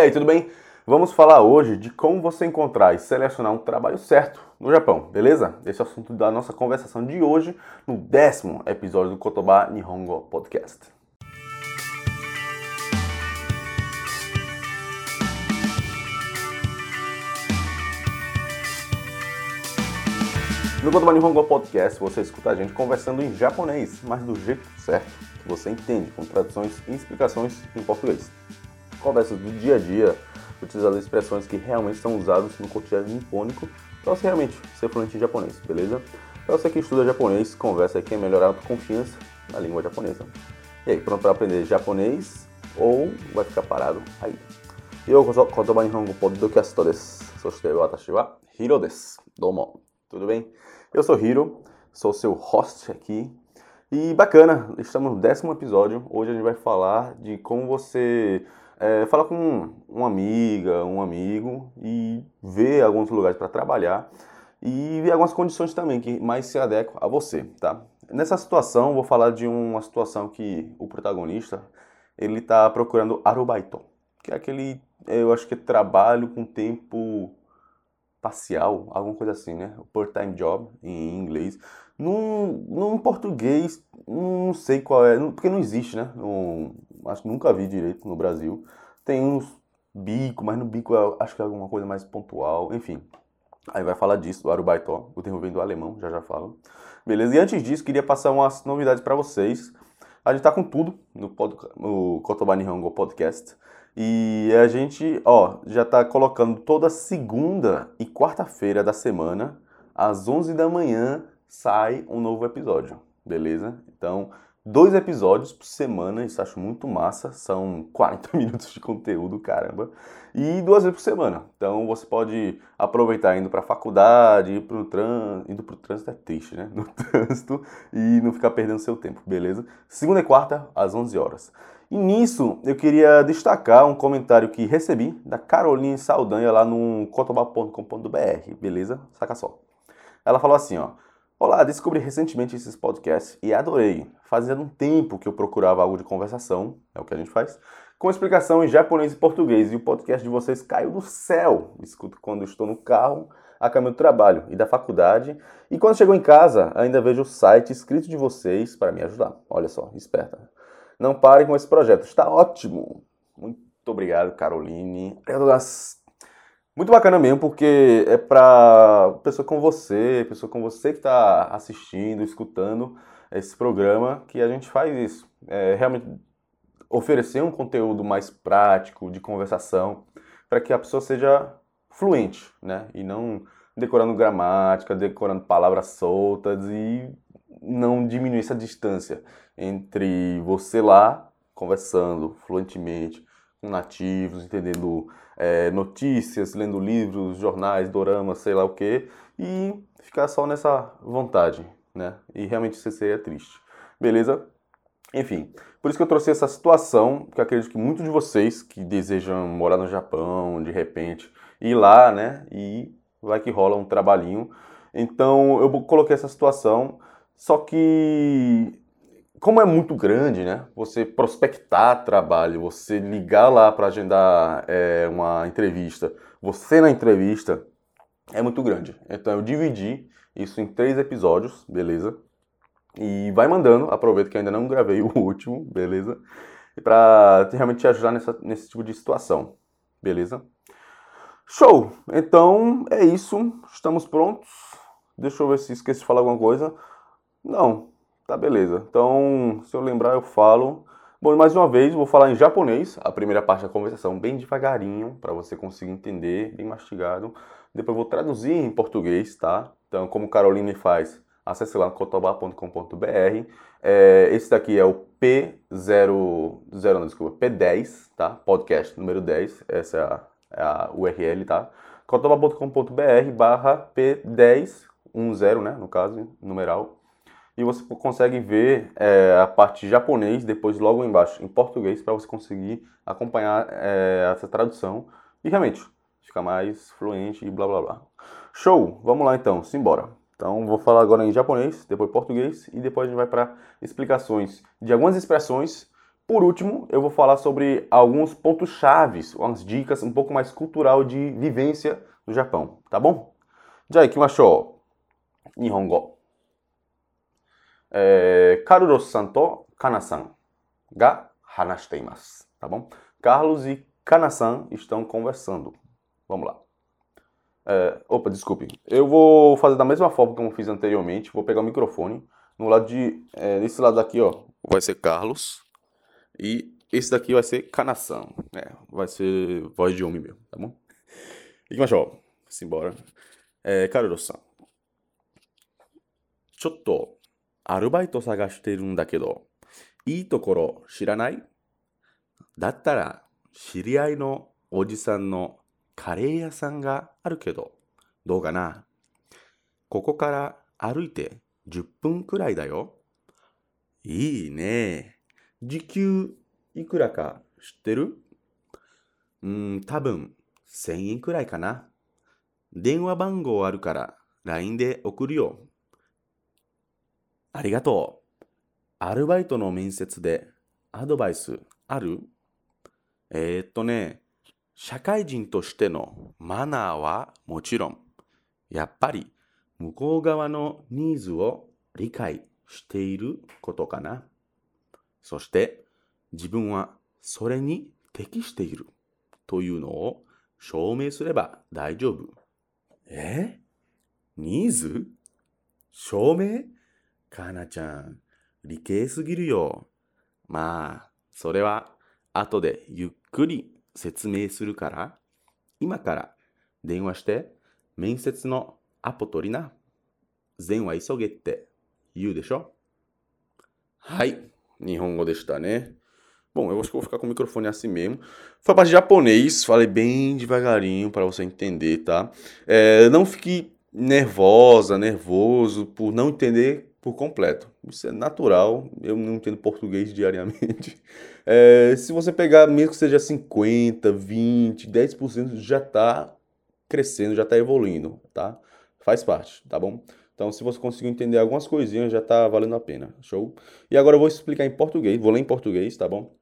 aí, tudo bem? Vamos falar hoje de como você encontrar e selecionar um trabalho certo no Japão, beleza? Esse é o assunto da nossa conversação de hoje no décimo episódio do Kotoba Nihongo Podcast. No Kotoba Nihongo Podcast você escuta a gente conversando em japonês, mas do jeito certo, que você entende, com traduções e explicações em português conversas do dia a dia, utilizando expressões que realmente são usadas no cotidiano nipônico para você realmente ser fluente em japonês, beleza? Para você que estuda japonês, conversa aqui é melhorar a confiança na língua japonesa. E aí, pronto para aprender japonês ou vai ficar parado aí? Eu kotoba nihongo podcast desu. Soshite watashi wa Hiro desu. Domo. Tudo bem? Eu sou Hiro, sou seu host aqui. E bacana, estamos no décimo episódio. Hoje a gente vai falar de como você é, falar com uma amiga, um amigo e ver alguns lugares para trabalhar e ver algumas condições também que mais se adequam a você, tá? Nessa situação, vou falar de uma situação que o protagonista ele está procurando arubaito, que é aquele, eu acho que é trabalho com tempo parcial, alguma coisa assim, né? Part-time job em inglês. Num, num português, não sei qual é, porque não existe, né? Acho que nunca vi direito no Brasil. Tem uns bico, mas no bico acho que é alguma coisa mais pontual, enfim. Aí vai falar disso, do Arubaitó, o termo vem do alemão, já já falo. Beleza? E antes disso, queria passar umas novidades para vocês. A gente tá com tudo no, pod, no Kotobani Hongo Podcast. E a gente, ó, já tá colocando toda segunda e quarta-feira da semana, às 11 da manhã, sai um novo episódio, beleza? Então, dois episódios por semana, isso acho muito massa, são 40 minutos de conteúdo, caramba, e duas vezes por semana. Então você pode aproveitar indo para a faculdade, ir pro trânsito, indo para o trânsito é triste, né? No trânsito e não ficar perdendo seu tempo, beleza? Segunda e quarta às 11 horas. E nisso eu queria destacar um comentário que recebi da Caroline Saldanha lá no cotobá.com.br, beleza? Saca só. Ela falou assim, ó: Olá, descobri recentemente esses podcasts e adorei. Fazia um tempo que eu procurava algo de conversação, é o que a gente faz, com explicação em japonês e português, e o podcast de vocês caiu do céu. Escuto quando estou no carro, a caminho do trabalho e da faculdade, e quando chego em casa, ainda vejo o site escrito de vocês para me ajudar. Olha só, esperta. Não parem com esse projeto, está ótimo. Muito obrigado, Caroline. Obrigado muito bacana mesmo, porque é para pessoa como você, pessoa como você que está assistindo, escutando esse programa, que a gente faz isso. É realmente oferecer um conteúdo mais prático, de conversação, para que a pessoa seja fluente, né? E não decorando gramática, decorando palavras soltas e não diminuir essa distância entre você lá conversando fluentemente nativos, entendendo é, notícias, lendo livros, jornais, doramas, sei lá o que, e ficar só nessa vontade, né? E realmente isso seria triste. Beleza? Enfim, por isso que eu trouxe essa situação, porque acredito que muitos de vocês que desejam morar no Japão, de repente, ir lá, né? E vai que rola um trabalhinho. Então eu coloquei essa situação, só que como é muito grande, né? Você prospectar trabalho, você ligar lá para agendar é, uma entrevista, você na entrevista é muito grande. Então eu dividi isso em três episódios, beleza? E vai mandando, aproveito que ainda não gravei o último, beleza? Para realmente te ajudar nessa, nesse tipo de situação, beleza? Show! Então é isso, estamos prontos. Deixa eu ver se esqueci de falar alguma coisa. Não, Tá, beleza. Então, se eu lembrar, eu falo. Bom, mais uma vez, vou falar em japonês, a primeira parte da conversação, bem devagarinho, para você conseguir entender, bem mastigado. Depois vou traduzir em português, tá? Então, como Caroline faz, acesse lá cotoba.com.br. É, esse daqui é o P0, 0, não, desculpa, P10, tá? Podcast número 10, essa é a, é a URL, tá? cotoba.com.br barra P10, 10, né, no caso, numeral, e você consegue ver é, a parte japonês depois logo embaixo em português para você conseguir acompanhar é, essa tradução e realmente ficar mais fluente e blá blá blá. Show! Vamos lá então, simbora. Então vou falar agora em japonês, depois português e depois a gente vai para explicações de algumas expressões Por último, eu vou falar sobre alguns pontos chaves, umas dicas um pouco mais cultural de vivência no Japão, tá bom? Já ikimashou. Nihongo. É, Karuro-san to Kana-san ga hanashiteimasu, tá bom? Carlos e Kana-san estão conversando. Vamos lá. É, opa, desculpe. Eu vou fazer da mesma forma como eu fiz anteriormente. Vou pegar o microfone. No lado de. É, nesse lado aqui, ó, vai ser Carlos. E esse daqui vai ser Kana-san. É, vai ser voz de homem mesmo, tá bom? Ikimashou. Simbora. É, Karuro-san. ちょっと アルバイト探してるんだけど、いいところ知らない？だったら知り合いのおじさんのカレー屋さんがあるけど、どうかな？ここから歩いて10分くらいだよ。いいね。時給いくらか知ってる？うーん、多分1000円くらいかな。電話番号あるから LINE で送るよ。ありがとう。アルバイトの面接でアドバイスある？えー、っとね、社会人としてのマナーはもちろん、やっぱり向こう側のニーズを理解していることかな。そして自分はそれに適しているというのを証明すれば大丈夫。え？ニーズ？証明？かなちゃん、理系すぎるよ。まあ、それは後でゆっくり説明するから、今から電話して面接のアポ取りな。善は急げって言うでしょはい、日本語でしたね。Bom, eu acho que vou ficar com o microfone assim mesmo. Foi a parte de japonês, falei bem devagarinho para você entender, tá? É, não fique nervosa, nervoso por não entender por completo. Isso é natural, eu não entendo português diariamente. É, se você pegar, mesmo que seja 50, 20, 10%, já está crescendo, já está evoluindo, tá? Faz parte, tá bom? Então, se você conseguir entender algumas coisinhas, já está valendo a pena, show? E agora eu vou explicar em português, vou ler em português, tá bom?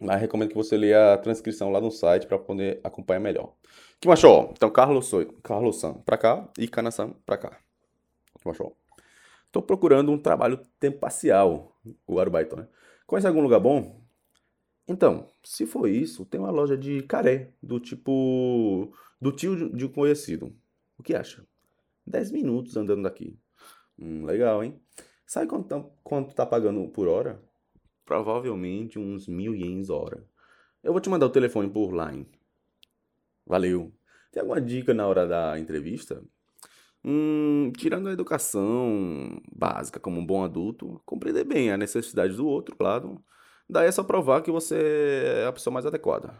Mas recomendo que você leia a transcrição lá no site para poder acompanhar melhor. Que machou? Então, Carlos Soi, Carlos San para cá e Kana-san para cá. Que machou? Estou procurando um trabalho tempo parcial, o Arubaito, né? Conhece algum lugar bom? Então, se for isso, tem uma loja de caré, do tipo do tio de um conhecido. O que acha? 10 minutos andando daqui. Hum, legal, hein? Sabe quanto tá, quanto tá pagando por hora? Provavelmente uns mil ienes hora. Eu vou te mandar o telefone por line. Valeu. Tem alguma dica na hora da entrevista? Hum, tirando a educação básica como um bom adulto, compreender bem a necessidade do outro lado, daí é só provar que você é a pessoa mais adequada.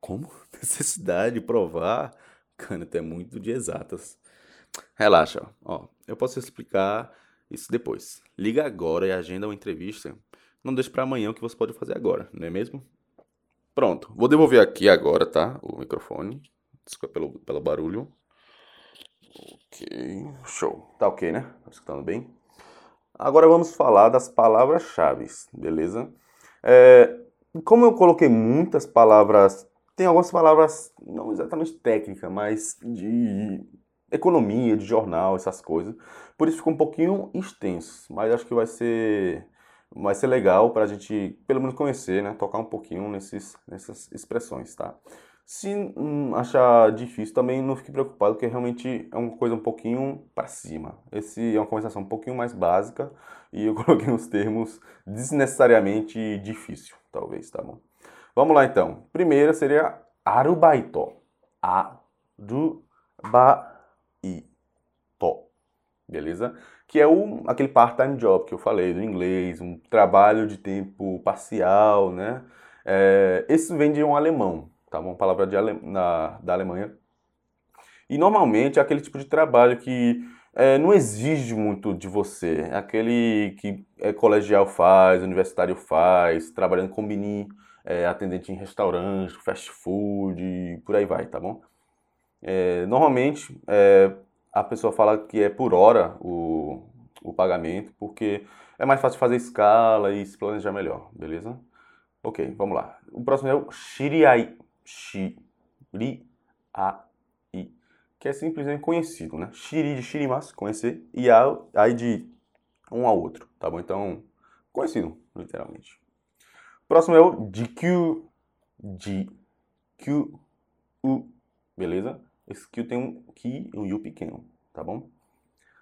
Como? Necessidade, provar? Cara, até muito de exatas. Relaxa, ó. Eu posso explicar isso depois. Liga agora e agenda uma entrevista não deixe para amanhã o que você pode fazer agora, não é mesmo? Pronto, vou devolver aqui agora, tá? O microfone. Desculpa pelo, pelo barulho. Ok, show. Tá ok, né? Tá escutando bem? Agora vamos falar das palavras-chave, beleza? É, como eu coloquei muitas palavras, tem algumas palavras não exatamente técnicas, mas de economia, de jornal, essas coisas. Por isso ficou um pouquinho extenso, mas acho que vai ser vai ser legal para a gente, pelo menos, conhecer, né? Tocar um pouquinho nesses, nessas expressões, tá? Se hum, achar difícil, também não fique preocupado, porque realmente é uma coisa um pouquinho para cima. Esse é uma conversação um pouquinho mais básica e eu coloquei uns termos desnecessariamente difícil, talvez, tá bom? Vamos lá então. Primeira seria arubaito. Arubaito. Beleza? que é o, aquele part-time job que eu falei do inglês, um trabalho de tempo parcial, né? É, esse vem de um alemão, tá? Uma palavra de ale, na, da Alemanha. E normalmente é aquele tipo de trabalho que é, não exige muito de você. É aquele que é, colegial faz, universitário faz, trabalhando com mini, é, atendente em restaurante, fast food, por aí vai, tá bom? É, normalmente, é, a pessoa fala que é por hora o, o pagamento, porque é mais fácil fazer escala e se planejar melhor, beleza? Ok, vamos lá. O próximo é o shiriai. Shiriai. Que é simplesmente conhecido, né? Shiri de shirimasu, conhecer. E ai de um ao outro, tá bom? Então, conhecido, literalmente. Próximo é o jikyu. Jikyu. Beleza? Esse Q tem um Ki e um U pequeno, tá bom?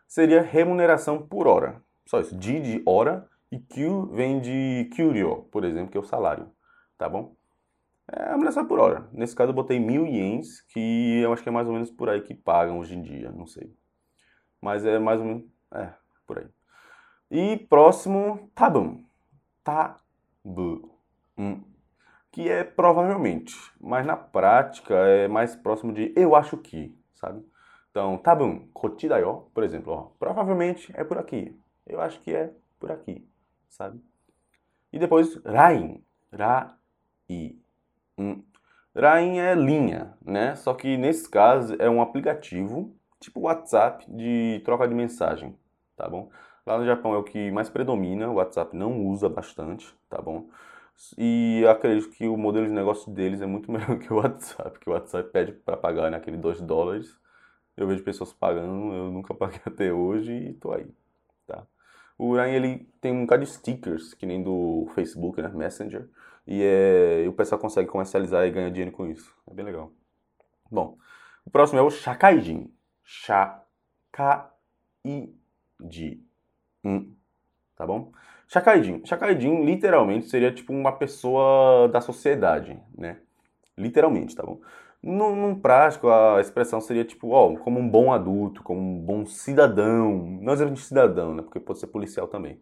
Seria remuneração por hora. Só isso. J de hora e Q vem de Kyuryo, por exemplo, que é o salário, tá bom? É a remuneração por hora. Nesse caso eu botei mil ienes, que eu acho que é mais ou menos por aí que pagam hoje em dia, não sei. Mas é mais ou menos, é, por aí. E próximo, tabum. Tabu. Hum. Que é provavelmente, mas na prática é mais próximo de eu acho que, sabe? Então, tabum, kochidayo, por exemplo, ó, provavelmente é por aqui. Eu acho que é por aqui, sabe? E depois, rain, ra, i, um. Rain é linha, né? Só que nesse caso é um aplicativo, tipo WhatsApp, de troca de mensagem, tá bom? Lá no Japão é o que mais predomina, o WhatsApp não usa bastante, tá bom? E acredito que o modelo de negócio deles é muito melhor que o WhatsApp, que o WhatsApp pede para pagar naquele né, 2 dólares eu vejo pessoas pagando, eu nunca paguei até hoje e tô aí, tá? O Ryan, ele tem um bocado de stickers, que nem do Facebook, né, Messenger, e, é, e o pessoal consegue comercializar e ganhar dinheiro com isso. É bem legal. Bom, o próximo é o Shakaijin. Shakaijin. Hum, tá bom? Shakaijin. Shakaijin literalmente seria tipo uma pessoa da sociedade, né? Literalmente, tá bom? Num, num, prático, a expressão seria tipo, ó, como um bom adulto, como um bom cidadão. Não exatamente cidadão, né? Porque pode ser policial também.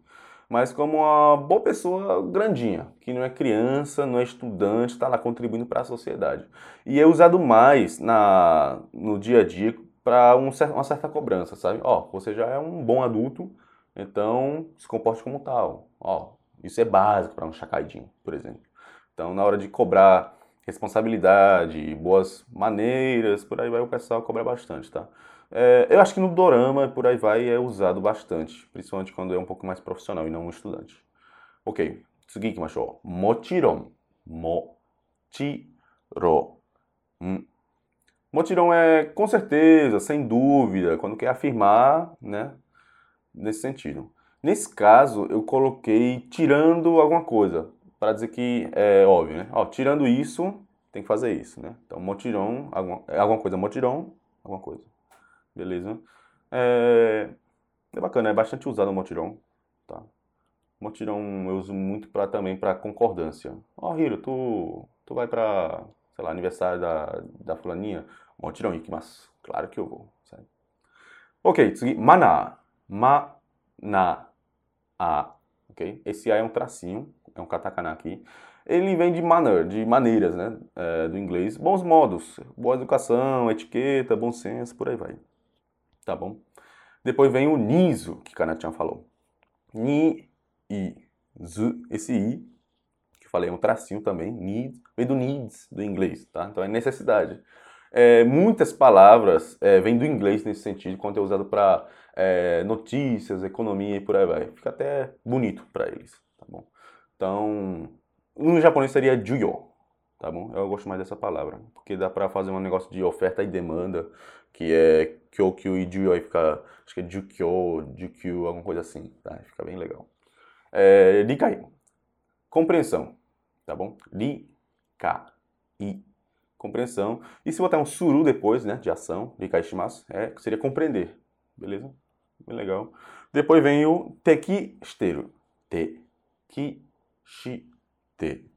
Mas como uma boa pessoa grandinha, que não é criança, não é estudante, está lá contribuindo para a sociedade. E é usado mais na, no dia a dia para um, uma certa cobrança, sabe? Ó, você já é um bom adulto, então se comporte como tal. Ó, isso é básico para um chacaidinho, por exemplo. Então, na hora de cobrar responsabilidade, boas maneiras, por aí vai o pessoal cobra bastante, tá? É, eu acho que no dorama, por aí vai, é usado bastante, principalmente quando é um pouco mais profissional e não um estudante. Ok, tsugi ikimashou. Mochiron. Mochiro. Hum. Mochiron é com certeza, sem dúvida, quando quer afirmar, né? Nesse sentido. Nesse caso, eu coloquei tirando alguma coisa para dizer que é óbvio, né? Ó, tirando isso, tem que fazer isso, né? Então, motirão, alguma, alguma coisa, motirão, alguma coisa. Beleza? É, é bacana, é bastante usado o motirão, tá? Motirão eu uso muito para também para concordância. Ó, oh, Hiro, tu, tu vai para, sei lá, aniversário da, da fulaninha? Motirão ikimasu. Claro que eu vou, sabe? Ok, tsugi, mana. Ma-na. A. Ok? Esse A é um tracinho é um katakana aqui, ele vem de manner, de maneiras, né, é, do inglês, bons modos, boa educação, etiqueta, bom senso, por aí vai. Tá bom? Depois vem o niso, que Kanachan falou. Ni, i, zu, esse i, que falei, é um tracinho também, need, vem do needs, do inglês, tá? Então é necessidade. É, muitas palavras é, vêm do inglês nesse sentido, quando é usado para é, notícias, economia e por aí vai. Fica até bonito para eles, tá bom? Então, no japonês seria juyo, tá bom? Eu gosto mais dessa palavra, porque dá pra fazer um negócio de oferta e demanda, que é kyokyu e juyo, aí fica, acho que é jukyo, jukyu, alguma coisa assim, tá? Fica bem legal. É, rikai, compreensão, tá bom? Rikai, compreensão. E se botar um suru depois, né, de ação, rikai shimasu, é, seria compreender, beleza? Bem legal. Depois vem o tekisteru, teki shiteru.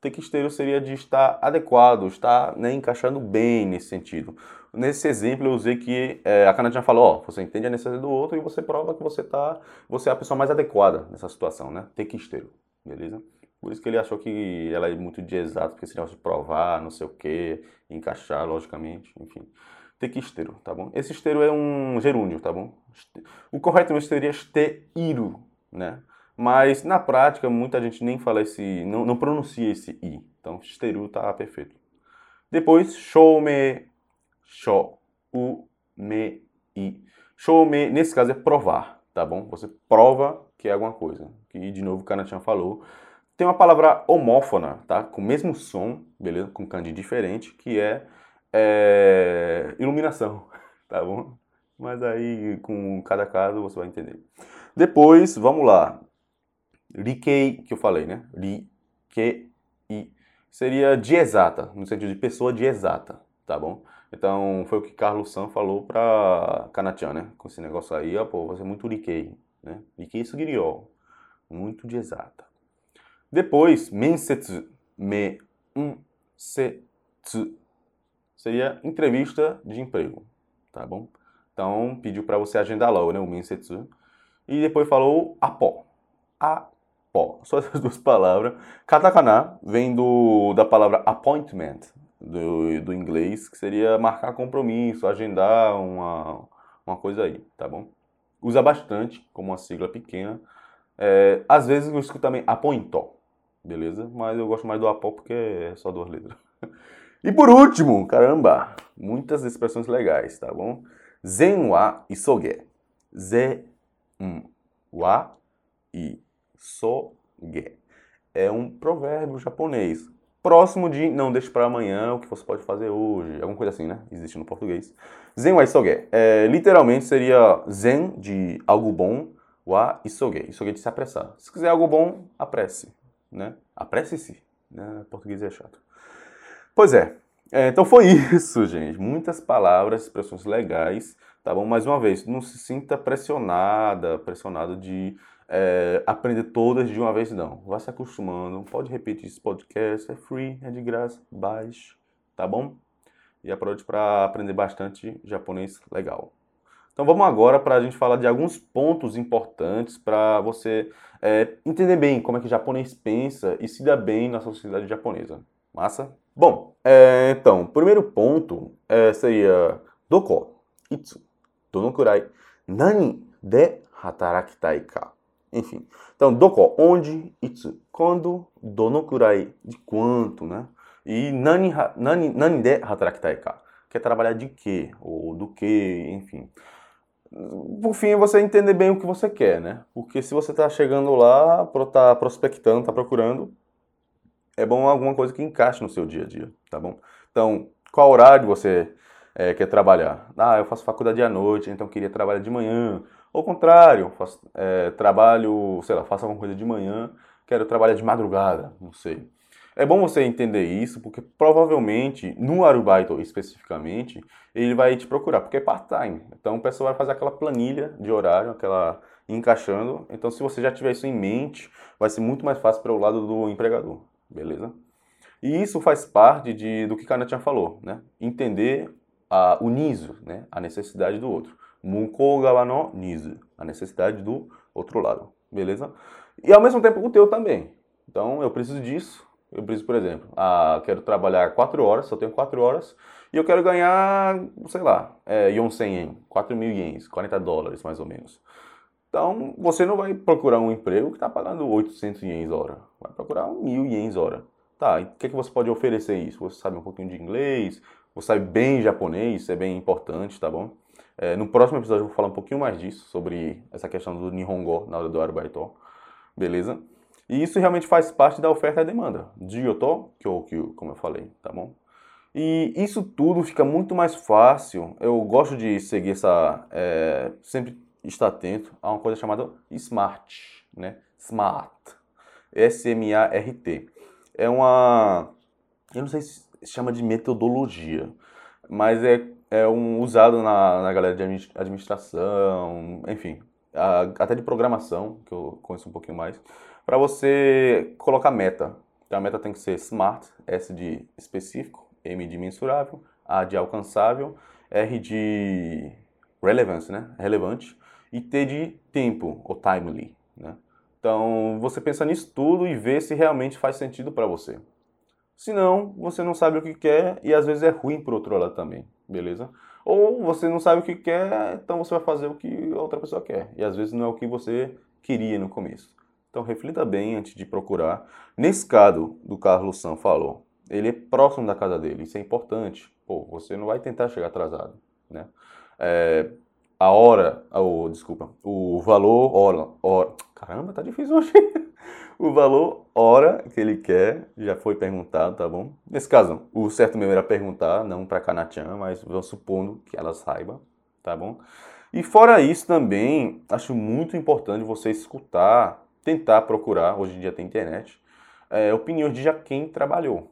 Tequisteiro seria de estar adequado, estar né, encaixando bem nesse sentido. Nesse exemplo eu usei que é, a Canadinha falou, ó, você entende a necessidade do outro e você prova que você tá, você é a pessoa mais adequada nessa situação, né? Tequisteiro, beleza? Por isso que ele achou que ela é muito de exato, porque seria de provar, não sei o que, encaixar, logicamente, enfim. Tequisteiro, tá bom? Esse esteiro é um gerúndio, tá bom? O correto seria esteiru, né? Mas na prática muita gente nem fala esse, não, não pronuncia esse i. Então esteru tá perfeito. Depois shoume, shou, me, i. Shoume, nesse caso é provar, tá bom? Você prova que é alguma coisa. Que de novo o Kanachan falou. tem uma palavra homófona, tá? Com o mesmo som, beleza? Com kanji diferente, que é, é iluminação, tá bom? Mas aí, com cada caso, você vai entender. Depois, vamos lá. Rikei, que eu falei, né? Rikei seria de exata, no sentido de pessoa de exata, tá bom? Então, foi o que Carlos San falou pra Kanachan, né? Com esse negócio aí, ó, pô, você é muito Rikei, né? Rikei Sugiryo, muito de exata. Depois, mensetsu, me, um, se, tsu, seria entrevista de emprego, tá bom? Então, pediu para você agendar logo, né, o mensetsu. E depois falou apó, apó, só essas duas palavras. Katakana vem do, da palavra appointment, do, do inglês, que seria marcar compromisso, agendar uma, uma coisa aí, tá bom? Usa bastante, como uma sigla pequena. É, às vezes eu escuto também apointó, beleza? Mas eu gosto mais do Apó porque é só duas letras. E por último, caramba, muitas expressões legais, tá bom? Zen wa isoge. Zen wa isoge. É um provérbio japonês. Próximo de não deixe para amanhã o que você pode fazer hoje. Alguma coisa assim, né? Existe no português. Zen wa isoge. É, literalmente seria zen de algo bom, wa isoge. Isoge de se apressar. Se quiser algo bom, apresse né? Apresse-se, né? Português é chato. Pois é. é. Então foi isso, gente. Muitas palavras, expressões legais, tá bom? Mais uma vez, não se sinta pressionada, pressionado de é, aprender todas de uma vez, não. Vá se acostumando. Pode repetir esse podcast, é free, é de graça, baixe, tá bom? E aproveite para aprender bastante japonês legal. Então vamos agora para a gente falar de alguns pontos importantes para você é, entender bem como é que o japonês pensa e se dá bem na sociedade japonesa. Massa? Bom, é, então, primeiro ponto é, seria doko, itsu, donokurai, nani de hatarakitai ka. Enfim, então, doko, onde, itsu, quando, donokurai, de quanto, né? E nani, nani, nani de hatarakitai ka, quer trabalhar de quê, ou do que, enfim por fim, você entender bem o que você quer, né? Porque se você está chegando lá, está prospectando, está procurando, é bom alguma coisa que encaixe no seu dia a dia, tá bom? Então, qual horário você é, quer trabalhar? Ah, eu faço faculdade à noite, então queria trabalhar de manhã. Ao contrário, faço, é, trabalho, sei lá, faço alguma coisa de manhã, quero trabalhar de madrugada, não sei. É bom você entender isso, porque provavelmente, no Arubaito especificamente, ele vai te procurar, porque é part-time. Então, o pessoal vai fazer aquela planilha de horário, aquela encaixando. Então, se você já tiver isso em mente, vai ser muito mais fácil para o lado do empregador, beleza? E isso faz parte de, do que Kanachan falou, né? Entender a, o niso, né? a necessidade do outro. No niso, a necessidade do outro lado, beleza? E ao mesmo tempo o teu também. Então, eu preciso disso, eu preciso, por exemplo, ah, quero trabalhar 4 horas, só tenho 4 horas, e eu quero ganhar, sei lá, é, Yonsen yen, 4 mil ienes, 40 dólares mais ou menos. Então, você não vai procurar um emprego que está pagando 800 ienes hora. Vai procurar 1.000 ienes hora. Tá, e o que, é que você pode oferecer isso? Você sabe um pouquinho de inglês, você sabe bem japonês, isso é bem importante, tá bom? É, no próximo episódio eu vou falar um pouquinho mais disso, sobre essa questão do Nihongo na hora do Arubaito, beleza? E isso realmente faz parte da oferta e demanda. Jiyoto, Kyokyu, como eu falei, tá bom? E isso tudo fica muito mais fácil. Eu gosto de seguir essa. É, sempre estar atento a uma coisa chamada SMART, né? SMART. S-M-A-R-T. É uma. Eu não sei se chama de metodologia, mas é, é um usado na, na galera de administração, enfim, a, até de programação, que eu conheço um pouquinho mais para você colocar meta. Então a meta tem que ser SMART, S de específico, M de mensurável, A de alcançável, R de relevance, né? relevante, e T de tempo, ou timely. Né? Então você pensa nisso tudo e vê se realmente faz sentido para você. Se não, você não sabe o que quer e às vezes é ruim por outro lado também, beleza? Ou você não sabe o que quer, então você vai fazer o que a outra pessoa quer. E às vezes não é o que você queria no começo. Então reflita bem antes de procurar. Nesse caso do Carlos San falou, ele é próximo da casa dele, isso é importante. Pô, você não vai tentar chegar atrasado, né? É, a hora, ou desculpa, o valor hora, hora, caramba, tá difícil hoje. o valor hora que ele quer já foi perguntado, tá bom? Nesse caso, o certo mesmo era perguntar, não para Kanachan, mas vamos supondo que ela saiba, tá bom? E fora isso também, acho muito importante você escutar, tentar procurar, hoje em dia tem internet, é, opiniões de já quem trabalhou,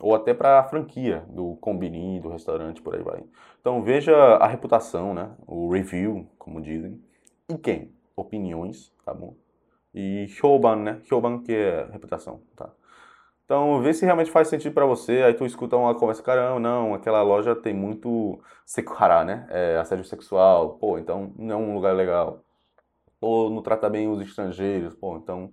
ou até para a franquia do combini, do restaurante, por aí vai. Então veja a reputação, né? O review, como dizem, e quem? Opiniões, tá bom? E Hyoban, né? Hyoban que é reputação, tá? Então, vê se realmente faz sentido para você. Aí tu escuta uma conversa, caramba, não, aquela loja tem muito sekuhara, né? É, assédio sexual. Pô, então não é um lugar legal. Ou não trata bem os estrangeiros. Pô, então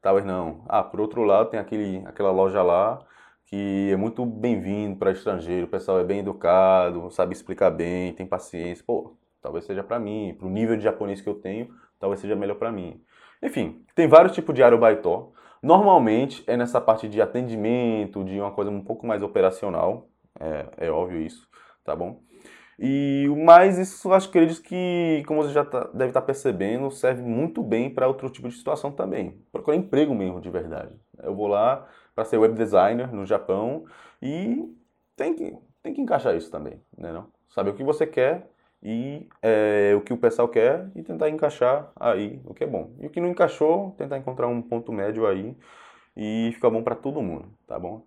talvez não. Ah, por outro lado, tem aquele, aquela loja lá que é muito bem-vindo para estrangeiro. O pessoal é bem educado, sabe explicar bem, tem paciência. Pô, talvez seja para mim. Para o nível de japonês que eu tenho, talvez seja melhor para mim. Enfim, tem vários tipos de arobaitó. Normalmente é nessa parte de atendimento, de uma coisa um pouco mais operacional, é, é óbvio isso, tá bom? E mais isso acho que ele diz que, como você já tá, deve estar tá percebendo, serve muito bem para outro tipo de situação também. Procurar emprego mesmo, de verdade. Eu vou lá para ser web designer no Japão e tem que, tem que encaixar isso também, né? Não? Saber o que você quer e é, o que o pessoal quer e tentar encaixar aí o que é bom. E o que não encaixou, tentar encontrar um ponto médio aí e ficar bom para todo mundo, tá bom?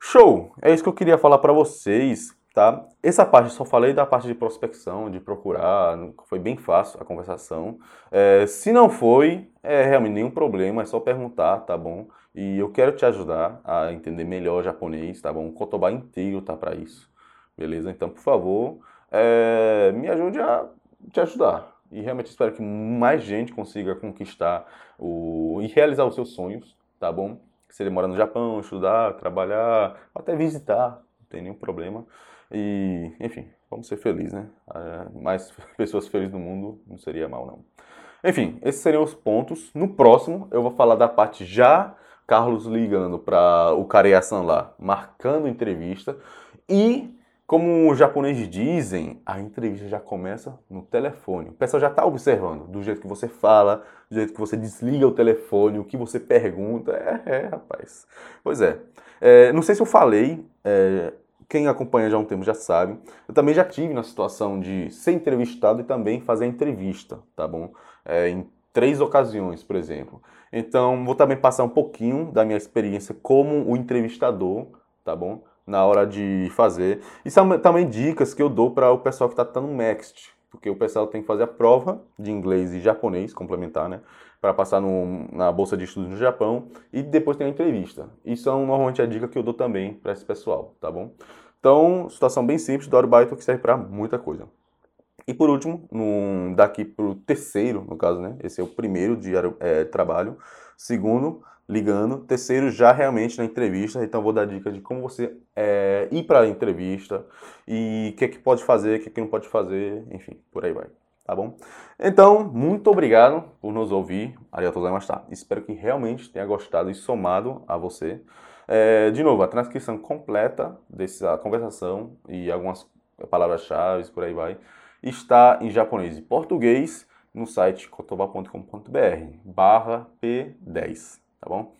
Show! É isso que eu queria falar para vocês, tá? Essa parte, só falei da parte de prospecção, de procurar, foi bem fácil a conversação. É, se não foi, é realmente nenhum problema, é só perguntar, tá bom? E eu quero te ajudar a entender melhor japonês, tá bom? O Kotoba inteiro tá para isso, beleza? Então, por favor é, me ajude a te ajudar. E realmente espero que mais gente consiga conquistar o, e realizar os seus sonhos, tá bom? Se ele mora no Japão, estudar, trabalhar, até visitar, não tem nenhum problema. E, enfim, vamos ser felizes, né? É, mais pessoas felizes no mundo não seria mal, não. Enfim, esses seriam os pontos. No próximo, eu vou falar da parte já Carlos ligando para o Careação lá, marcando entrevista e como os japoneses dizem, a entrevista já começa no telefone. O pessoal já está observando do jeito que você fala, do jeito que você desliga o telefone, o que você pergunta. É, é rapaz. Pois é. é. Não sei se eu falei, é, quem acompanha já há um tempo já sabe. Eu também já tive na situação de ser entrevistado e também fazer entrevista, tá bom? É, em três ocasiões, por exemplo. Então, vou também passar um pouquinho da minha experiência como o entrevistador, tá bom? Na hora de fazer. E são também dicas que eu dou para o pessoal que está tentando Next, porque o pessoal tem que fazer a prova de inglês e japonês complementar, né? Para passar no, na bolsa de estudos no Japão e depois tem a entrevista. Isso são normalmente a dica que eu dou também para esse pessoal, tá bom? Então, situação bem simples do Arubaito que serve para muita coisa. E por último, no, daqui para o terceiro, no caso, né? Esse é o primeiro de é, trabalho. Segundo, ligando. Terceiro, já realmente na entrevista. Então, vou dar dicas de como você é, ir para a entrevista e o que, é que pode fazer, o que, é que não pode fazer, enfim, por aí vai. Tá bom? Então, muito obrigado por nos ouvir. Arigatou gozaimashita. Espero que realmente tenha gostado e somado a você. É, de novo, a transcrição completa dessa conversação e algumas palavras-chave, por aí vai, está em japonês e português no site kotoba.com.br barra P10 tá bom?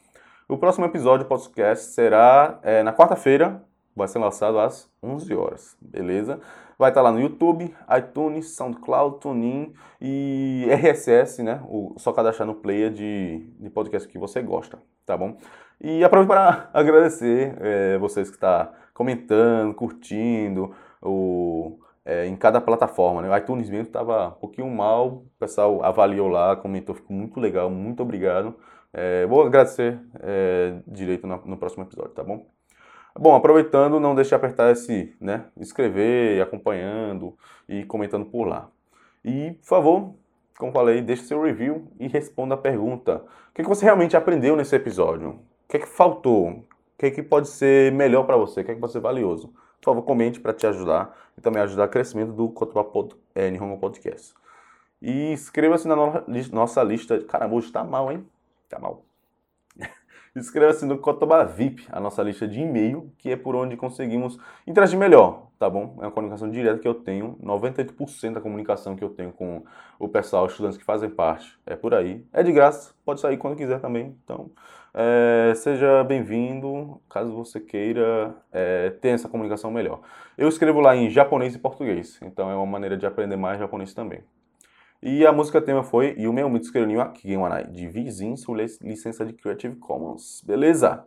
O próximo episódio do podcast será é, na quarta-feira, vai ser lançado às 11 horas, beleza? Vai estar lá no YouTube, iTunes, SoundCloud, TuneIn e RSS, né? O, só cadastrar no player de, de podcast que você gosta, tá bom? E aproveito para agradecer é, vocês que estão tá comentando, curtindo o, é, em cada plataforma. Né? O iTunes mesmo estava um pouquinho mal, o pessoal avaliou lá, comentou, ficou muito legal, muito obrigado. É, vou agradecer é, direito no, no, próximo episódio, tá bom? Bom, aproveitando, não deixe de apertar esse, né, inscrever, acompanhando e comentando por lá. E, por favor, como falei, deixe seu review e responda a pergunta. O que, que você realmente aprendeu nesse episódio? O que que faltou? O que que pode ser melhor para você? O que que pode ser valioso? Por favor, comente para te ajudar e também ajudar o crescimento do Kotoba Pod, é, Nihongo Podcast. E inscreva-se na no nossa lista. Caramba, hoje tá mal, hein? Tá mal. Inscreva-se no Cotoba VIP, a nossa lista de e-mail, que é por onde conseguimos interagir melhor tá bom? É uma comunicação direta que eu tenho, 98% da comunicação que eu tenho com o pessoal, os estudantes que fazem parte, é por aí. É de graça, pode sair quando quiser também, então é, seja bem-vindo, caso você queira é, ter essa comunicação melhor. Eu escrevo lá em japonês e português, então é uma maneira de aprender mais japonês também. E a música tema foi Yume o wa Kigen wa Nai, de Vizin, sob licença de Creative Commons. Beleza?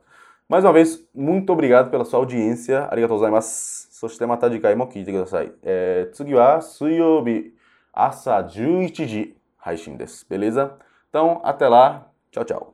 Mais uma vez, muito obrigado pela sua audiência. Arigatou gozaimasu. そしてまた次回も聞いてください。えー、次は水曜日朝11時配信です。Beleza? Então, até lá. Tchau, tchau.